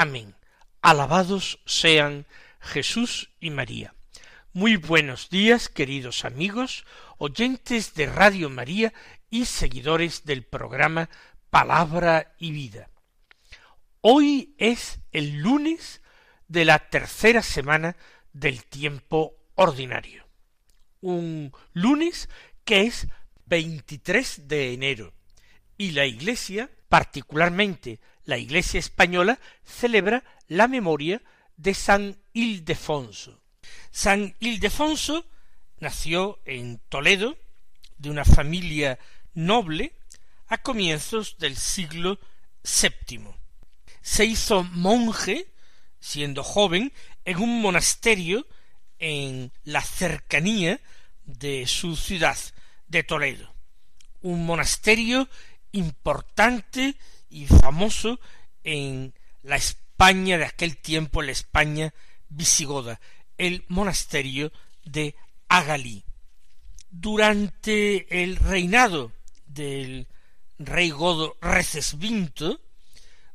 Amén. Alabados sean Jesús y María. Muy buenos días, queridos amigos, oyentes de Radio María y seguidores del programa Palabra y Vida. Hoy es el lunes de la tercera semana del tiempo ordinario. Un lunes que es 23 de enero y la Iglesia, particularmente la Iglesia española, celebra la memoria de San Ildefonso. San Ildefonso nació en Toledo, de una familia noble, a comienzos del siglo VII. Se hizo monje, siendo joven, en un monasterio en la cercanía de su ciudad, de Toledo, un monasterio importante y famoso en la España de aquel tiempo, la España visigoda, el monasterio de Agalí. Durante el reinado del rey godo Recesvinto,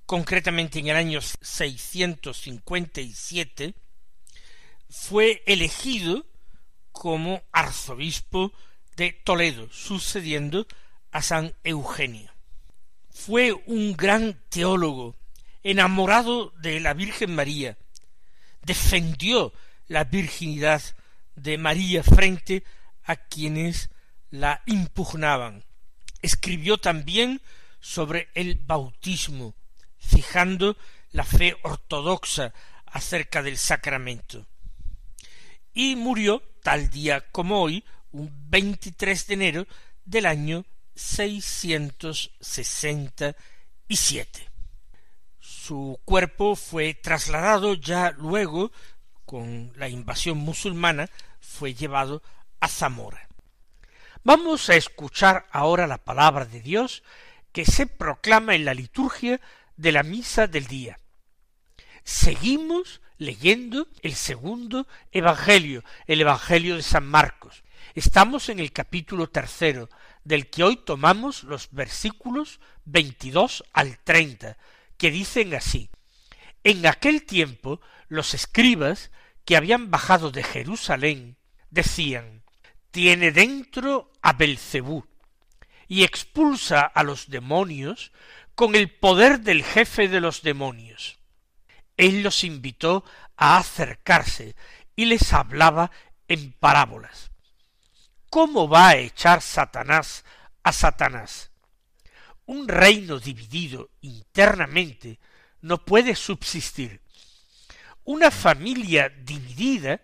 concretamente en el año 657, fue elegido como arzobispo de Toledo, sucediendo a San Eugenio. Fue un gran teólogo, enamorado de la Virgen María, defendió la virginidad de María frente a quienes la impugnaban. Escribió también sobre el bautismo, fijando la fe ortodoxa acerca del sacramento. Y murió, tal día como hoy, un 23 de enero del año 667. Su cuerpo fue trasladado ya luego, con la invasión musulmana, fue llevado a Zamora. Vamos a escuchar ahora la palabra de Dios que se proclama en la liturgia de la misa del día. Seguimos leyendo el segundo Evangelio, el Evangelio de San Marcos. Estamos en el capítulo tercero, del que hoy tomamos los versículos veintidós al treinta, que dicen así En aquel tiempo los escribas que habían bajado de Jerusalén decían Tiene dentro a Belcebú y expulsa a los demonios con el poder del jefe de los demonios. Él los invitó a acercarse y les hablaba en parábolas. ¿Cómo va a echar Satanás a Satanás? Un reino dividido internamente no puede subsistir. Una familia dividida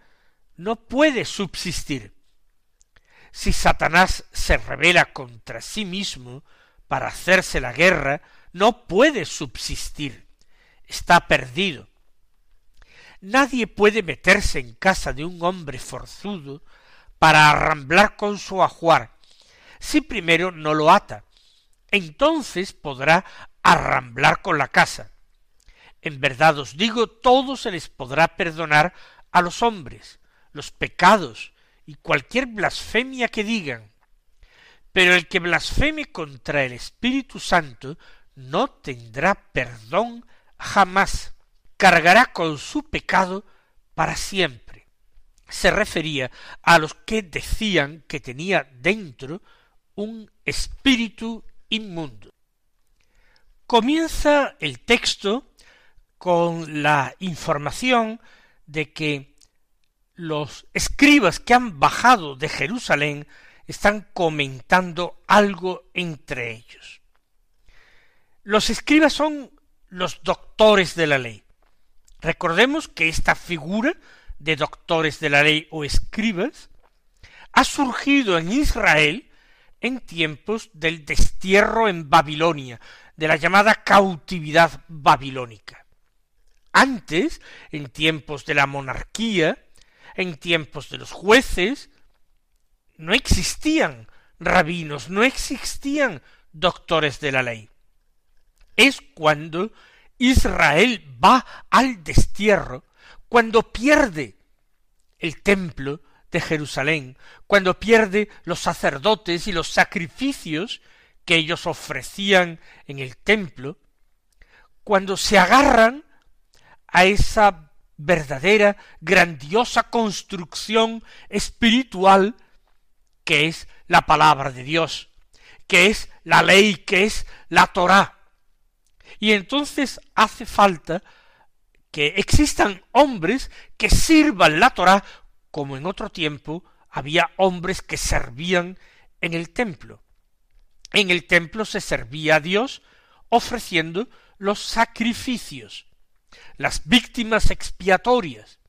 no puede subsistir. Si Satanás se revela contra sí mismo para hacerse la guerra, no puede subsistir. Está perdido. Nadie puede meterse en casa de un hombre forzudo para arramblar con su ajuar, si primero no lo ata. Entonces podrá arramblar con la casa. En verdad os digo, todo se les podrá perdonar a los hombres, los pecados y cualquier blasfemia que digan. Pero el que blasfeme contra el Espíritu Santo no tendrá perdón jamás, cargará con su pecado para siempre se refería a los que decían que tenía dentro un espíritu inmundo. Comienza el texto con la información de que los escribas que han bajado de Jerusalén están comentando algo entre ellos. Los escribas son los doctores de la ley. Recordemos que esta figura de doctores de la ley o escribas, ha surgido en Israel en tiempos del destierro en Babilonia, de la llamada cautividad babilónica. antes, en tiempos de la monarquía, en tiempos de los jueces, no existían rabinos, no existían doctores de la ley. Es cuando Israel va al destierro, cuando pierde el templo de Jerusalén, cuando pierde los sacerdotes y los sacrificios que ellos ofrecían en el templo, cuando se agarran a esa verdadera, grandiosa construcción espiritual que es la palabra de Dios, que es la ley, que es la Torá. Y entonces hace falta que existan hombres que sirvan la Torá como en otro tiempo había hombres que servían en el templo. En el templo se servía a Dios ofreciendo los sacrificios, las víctimas expiatorias.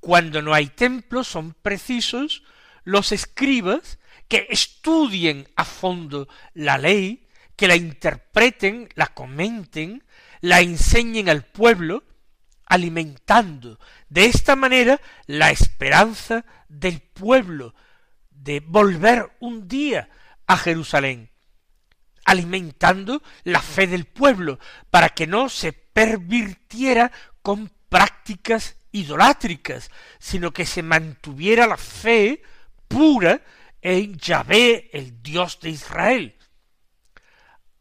Cuando no hay templo son precisos los escribas que estudien a fondo la ley, que la interpreten, la comenten, la enseñen al pueblo, alimentando de esta manera la esperanza del pueblo de volver un día a Jerusalén, alimentando la fe del pueblo para que no se pervirtiera con prácticas idolátricas, sino que se mantuviera la fe pura en Yahvé, el Dios de Israel.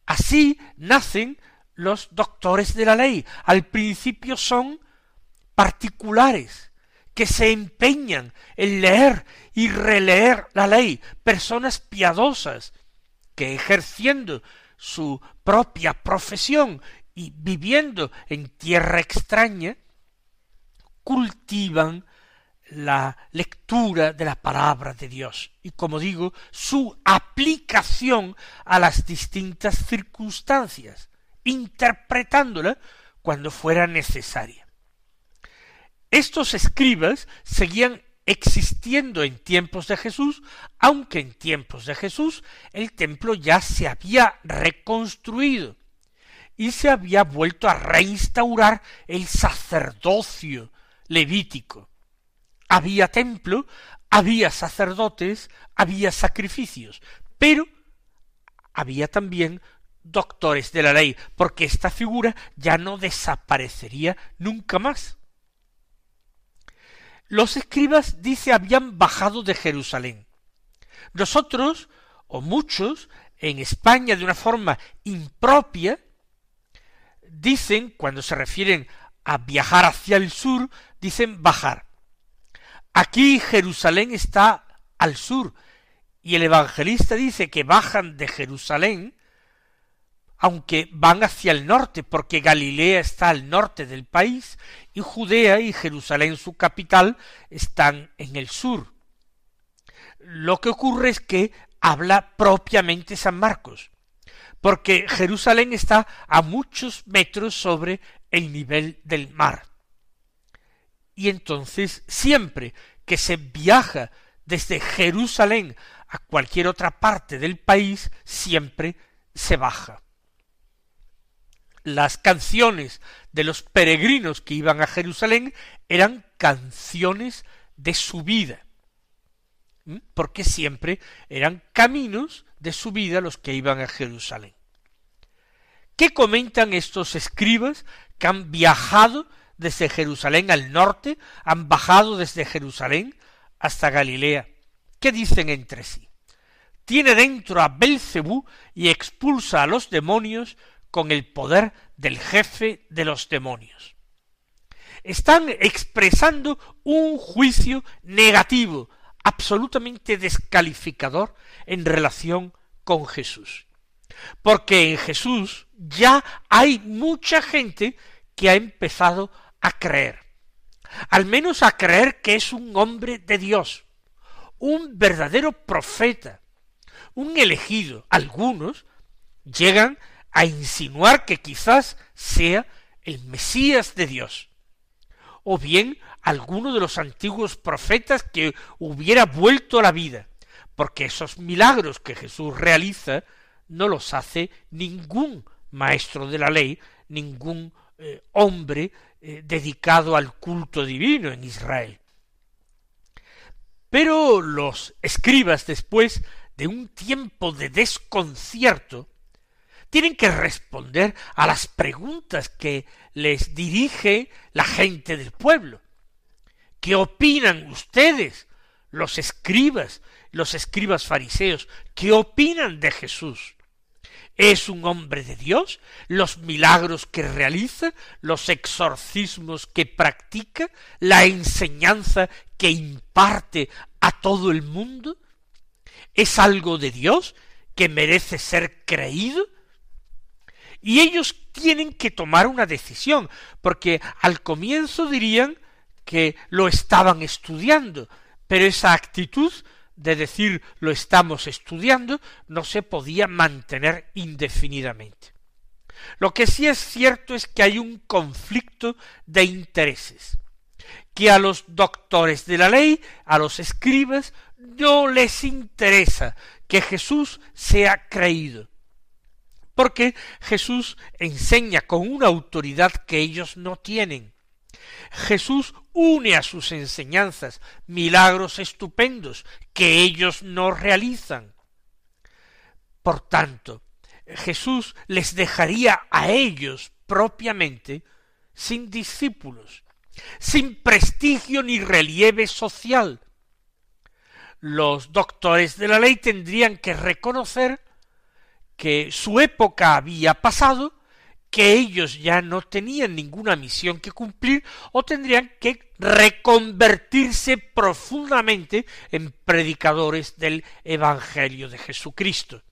Así nacen los doctores de la ley. Al principio son particulares, que se empeñan en leer y releer la ley, personas piadosas, que ejerciendo su propia profesión y viviendo en tierra extraña, cultivan la lectura de la palabra de Dios. Y, como digo, su aplicación a las distintas circunstancias, interpretándola cuando fuera necesaria. Estos escribas seguían existiendo en tiempos de Jesús, aunque en tiempos de Jesús el templo ya se había reconstruido y se había vuelto a reinstaurar el sacerdocio levítico. Había templo, había sacerdotes, había sacrificios, pero había también doctores de la ley, porque esta figura ya no desaparecería nunca más. Los escribas, dice, habían bajado de Jerusalén. Nosotros, o muchos, en España de una forma impropia, dicen, cuando se refieren a viajar hacia el sur, dicen bajar. Aquí Jerusalén está al sur, y el evangelista dice que bajan de Jerusalén aunque van hacia el norte, porque Galilea está al norte del país, y Judea y Jerusalén, su capital, están en el sur. Lo que ocurre es que habla propiamente San Marcos, porque Jerusalén está a muchos metros sobre el nivel del mar. Y entonces siempre que se viaja desde Jerusalén a cualquier otra parte del país, siempre se baja las canciones de los peregrinos que iban a Jerusalén eran canciones de subida, porque siempre eran caminos de subida los que iban a Jerusalén. ¿Qué comentan estos escribas que han viajado desde Jerusalén al norte, han bajado desde Jerusalén hasta Galilea? ¿Qué dicen entre sí? Tiene dentro a Belcebú y expulsa a los demonios con el poder del jefe de los demonios. Están expresando un juicio negativo, absolutamente descalificador en relación con Jesús. Porque en Jesús ya hay mucha gente que ha empezado a creer. Al menos a creer que es un hombre de Dios, un verdadero profeta, un elegido. Algunos llegan a insinuar que quizás sea el Mesías de Dios, o bien alguno de los antiguos profetas que hubiera vuelto a la vida, porque esos milagros que Jesús realiza no los hace ningún maestro de la ley, ningún eh, hombre eh, dedicado al culto divino en Israel. Pero los escribas, después de un tiempo de desconcierto, tienen que responder a las preguntas que les dirige la gente del pueblo. ¿Qué opinan ustedes, los escribas, los escribas fariseos? ¿Qué opinan de Jesús? ¿Es un hombre de Dios? ¿Los milagros que realiza? ¿Los exorcismos que practica? ¿La enseñanza que imparte a todo el mundo? ¿Es algo de Dios que merece ser creído? Y ellos tienen que tomar una decisión, porque al comienzo dirían que lo estaban estudiando, pero esa actitud de decir lo estamos estudiando no se podía mantener indefinidamente. Lo que sí es cierto es que hay un conflicto de intereses, que a los doctores de la ley, a los escribas, no les interesa que Jesús sea creído, porque Jesús enseña con una autoridad que ellos no tienen, Jesús une a sus enseñanzas milagros estupendos que ellos no realizan. Por tanto, Jesús les dejaría a ellos propiamente sin discípulos, sin prestigio ni relieve social. Los doctores de la ley tendrían que reconocer que su época había pasado que ellos ya no tenían ninguna misión que cumplir o tendrían que reconvertirse profundamente en predicadores del Evangelio de Jesucristo.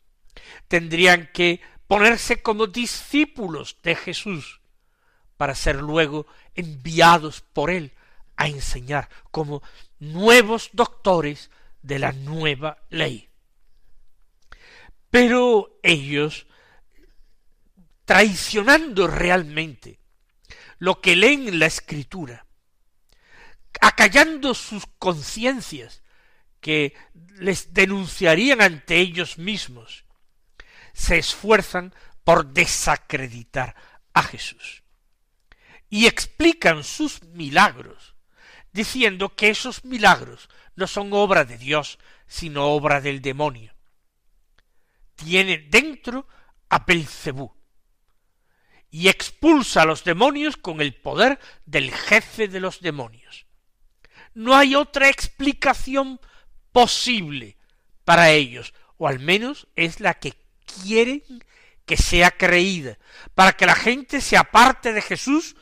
Tendrían que ponerse como discípulos de Jesús para ser luego enviados por él a enseñar como nuevos doctores de la nueva ley. Pero ellos traicionando realmente lo que leen en la escritura, acallando sus conciencias que les denunciarían ante ellos mismos, se esfuerzan por desacreditar a Jesús. Y explican sus milagros, diciendo que esos milagros no son obra de Dios, sino obra del demonio. Tiene dentro a Belcebú, y expulsa a los demonios con el poder del jefe de los demonios. No hay otra explicación posible para ellos, o al menos es la que quieren que sea creída, para que la gente se aparte de Jesús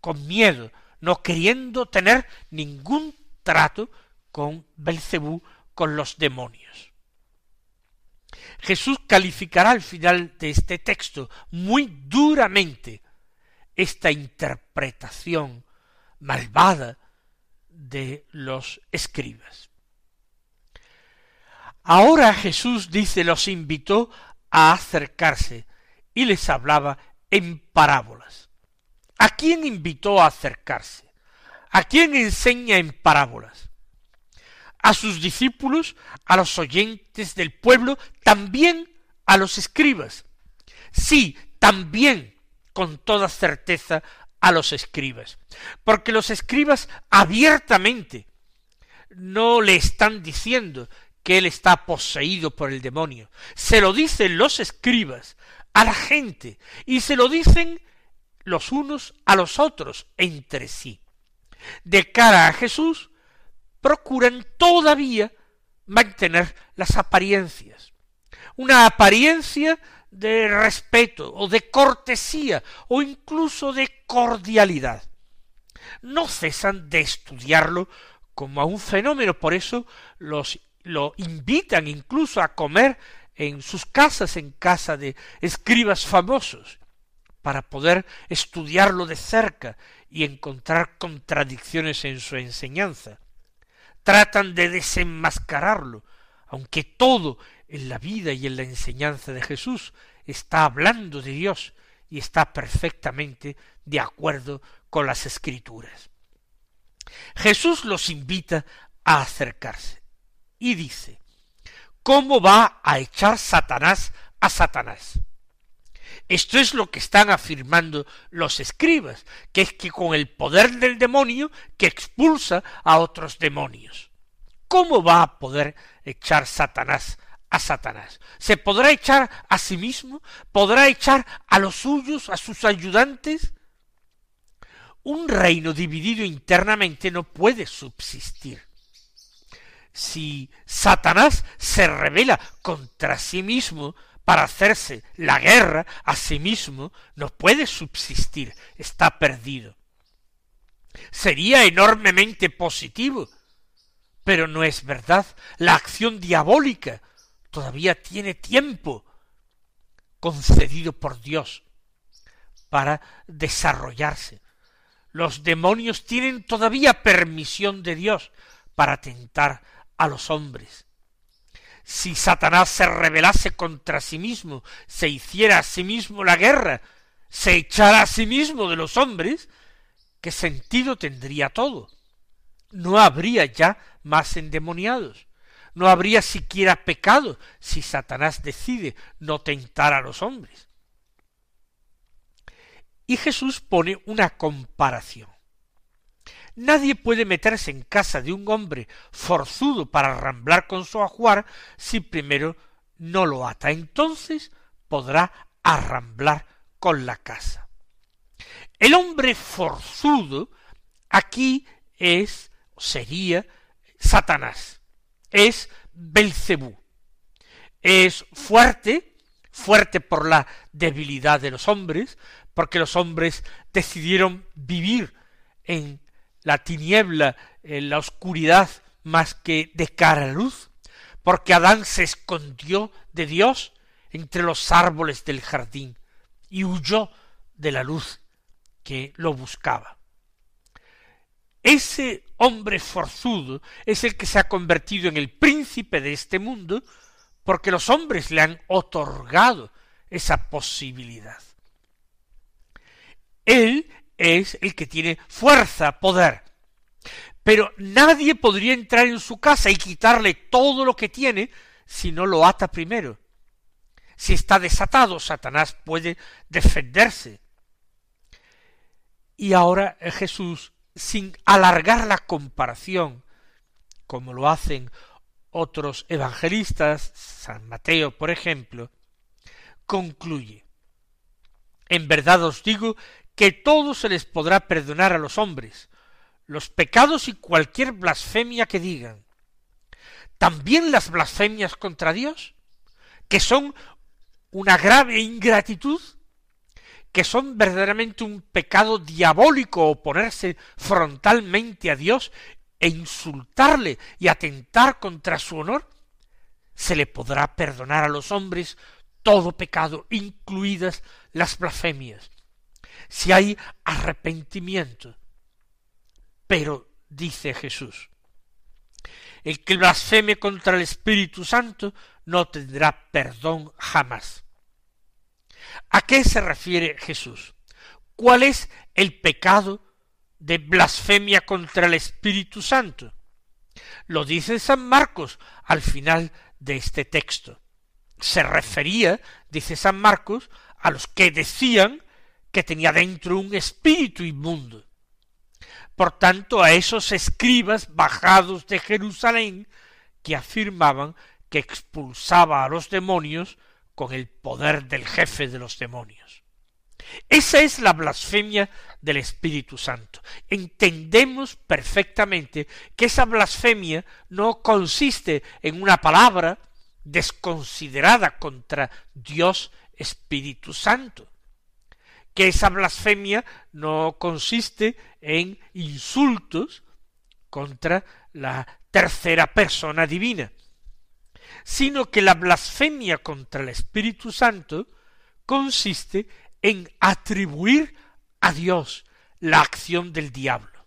con miedo, no queriendo tener ningún trato con Belcebú, con los demonios. Jesús calificará al final de este texto muy duramente esta interpretación malvada de los escribas. Ahora Jesús dice los invitó a acercarse y les hablaba en parábolas. ¿A quién invitó a acercarse? ¿A quién enseña en parábolas? A sus discípulos, a los oyentes del pueblo, también a los escribas. Sí, también, con toda certeza, a los escribas. Porque los escribas abiertamente no le están diciendo que él está poseído por el demonio. Se lo dicen los escribas a la gente y se lo dicen los unos a los otros entre sí. De cara a Jesús, procuran todavía mantener las apariencias. Una apariencia de respeto o de cortesía o incluso de cordialidad. No cesan de estudiarlo como a un fenómeno, por eso los lo invitan incluso a comer en sus casas, en casa de escribas famosos, para poder estudiarlo de cerca y encontrar contradicciones en su enseñanza tratan de desenmascararlo, aunque todo en la vida y en la enseñanza de Jesús está hablando de Dios y está perfectamente de acuerdo con las escrituras. Jesús los invita a acercarse y dice, ¿cómo va a echar Satanás a Satanás? Esto es lo que están afirmando los escribas, que es que con el poder del demonio que expulsa a otros demonios. ¿Cómo va a poder echar Satanás a Satanás? ¿Se podrá echar a sí mismo? ¿Podrá echar a los suyos, a sus ayudantes? Un reino dividido internamente no puede subsistir. Si Satanás se revela contra sí mismo para hacerse la guerra a sí mismo, no puede subsistir, está perdido. Sería enormemente positivo pero no es verdad. La acción diabólica todavía tiene tiempo concedido por Dios para desarrollarse. Los demonios tienen todavía permisión de Dios para tentar a los hombres. Si Satanás se rebelase contra sí mismo, se hiciera a sí mismo la guerra, se echara a sí mismo de los hombres, ¿qué sentido tendría todo? No habría ya más endemoniados. No habría siquiera pecado si Satanás decide no tentar a los hombres. Y Jesús pone una comparación. Nadie puede meterse en casa de un hombre forzudo para arramblar con su ajuar si primero no lo ata. Entonces podrá arramblar con la casa. El hombre forzudo aquí es, sería, Satanás, es Belcebú. Es fuerte, fuerte por la debilidad de los hombres, porque los hombres decidieron vivir en la tiniebla, en la oscuridad, más que de cara a la luz, porque Adán se escondió de Dios entre los árboles del jardín y huyó de la luz que lo buscaba. Ese hombre forzudo es el que se ha convertido en el príncipe de este mundo porque los hombres le han otorgado esa posibilidad. Él es el que tiene fuerza, poder. Pero nadie podría entrar en su casa y quitarle todo lo que tiene si no lo ata primero. Si está desatado, Satanás puede defenderse. Y ahora Jesús sin alargar la comparación, como lo hacen otros evangelistas, San Mateo, por ejemplo, concluye En verdad os digo que todo se les podrá perdonar a los hombres, los pecados y cualquier blasfemia que digan. También las blasfemias contra Dios, que son una grave ingratitud, que son verdaderamente un pecado diabólico oponerse frontalmente a Dios e insultarle y atentar contra su honor, se le podrá perdonar a los hombres todo pecado, incluidas las blasfemias, si hay arrepentimiento. Pero, dice Jesús, el que blasfeme contra el Espíritu Santo no tendrá perdón jamás. ¿A qué se refiere Jesús? ¿Cuál es el pecado de blasfemia contra el Espíritu Santo? Lo dice San Marcos al final de este texto. Se refería, dice San Marcos, a los que decían que tenía dentro un espíritu inmundo. Por tanto, a esos escribas bajados de Jerusalén que afirmaban que expulsaba a los demonios con el poder del jefe de los demonios. Esa es la blasfemia del Espíritu Santo. Entendemos perfectamente que esa blasfemia no consiste en una palabra desconsiderada contra Dios Espíritu Santo, que esa blasfemia no consiste en insultos contra la tercera persona divina, sino que la blasfemia contra el Espíritu Santo consiste en atribuir a Dios la acción del diablo.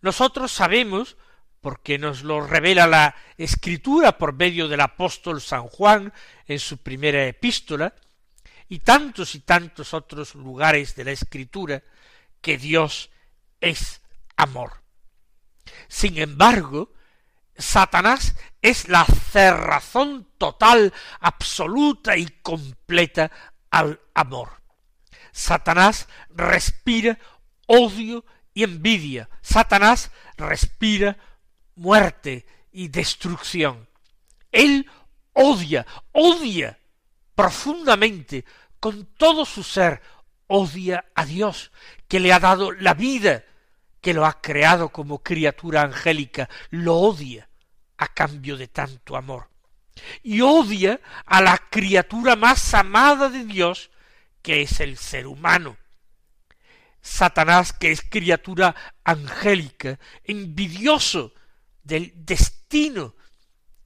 Nosotros sabemos, porque nos lo revela la Escritura por medio del apóstol San Juan en su primera epístola, y tantos y tantos otros lugares de la Escritura, que Dios es amor. Sin embargo, Satanás es la cerrazón total, absoluta y completa al amor. Satanás respira odio y envidia. Satanás respira muerte y destrucción. Él odia, odia profundamente, con todo su ser, odia a Dios, que le ha dado la vida, que lo ha creado como criatura angélica, lo odia a cambio de tanto amor. Y odia a la criatura más amada de Dios, que es el ser humano. Satanás, que es criatura angélica, envidioso del destino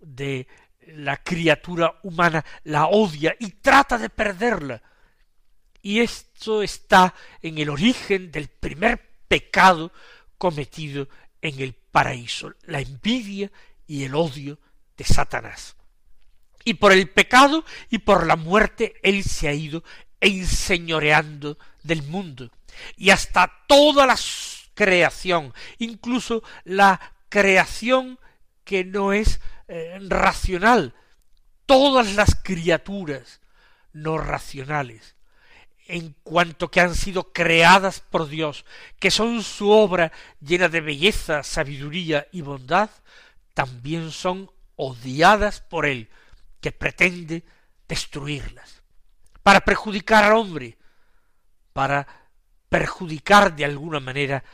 de la criatura humana, la odia y trata de perderla. Y esto está en el origen del primer pecado cometido en el paraíso, la envidia y el odio de Satanás. Y por el pecado y por la muerte él se ha ido enseñoreando del mundo. Y hasta toda la creación, incluso la creación que no es eh, racional, todas las criaturas no racionales, en cuanto que han sido creadas por Dios, que son su obra llena de belleza, sabiduría y bondad, también son odiadas por Él, que pretende destruirlas, para perjudicar al hombre, para perjudicar de alguna manera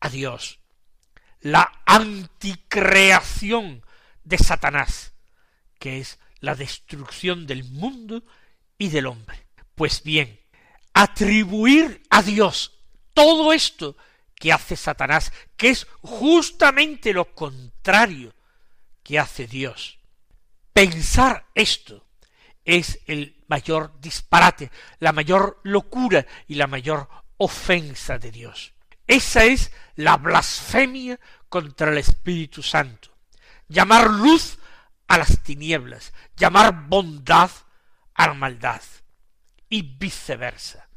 a Dios. La anticreación de Satanás, que es la destrucción del mundo y del hombre. Pues bien, atribuir a Dios todo esto que hace Satanás, que es justamente lo contrario que hace Dios. Pensar esto es el mayor disparate, la mayor locura y la mayor ofensa de Dios. Esa es la blasfemia contra el Espíritu Santo. Llamar luz a las tinieblas, llamar bondad a la maldad y viceversa.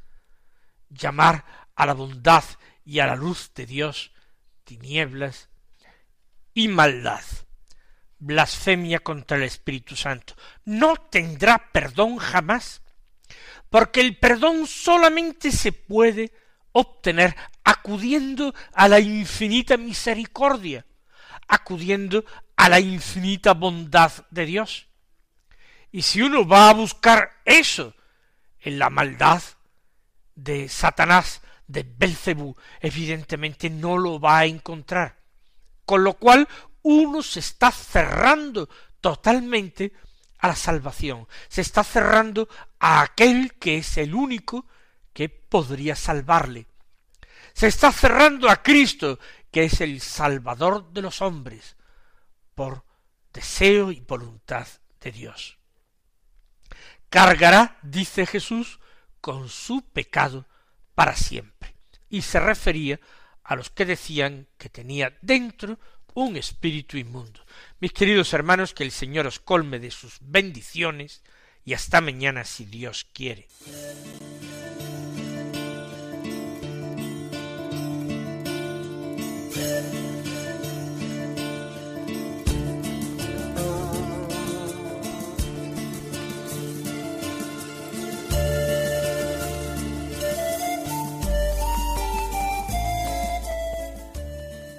Llamar a la bondad y a la luz de Dios tinieblas y maldad. Blasfemia contra el Espíritu Santo. No tendrá perdón jamás, porque el perdón solamente se puede obtener acudiendo a la infinita misericordia, acudiendo a la infinita bondad de Dios. Y si uno va a buscar eso en la maldad de Satanás, de Belcebú, evidentemente no lo va a encontrar. Con lo cual uno se está cerrando totalmente a la salvación, se está cerrando a aquel que es el único que podría salvarle. Se está cerrando a Cristo, que es el Salvador de los hombres, por deseo y voluntad de Dios. Cargará, dice Jesús, con su pecado para siempre. Y se refería a los que decían que tenía dentro un espíritu inmundo. Mis queridos hermanos, que el Señor os colme de sus bendiciones y hasta mañana si Dios quiere.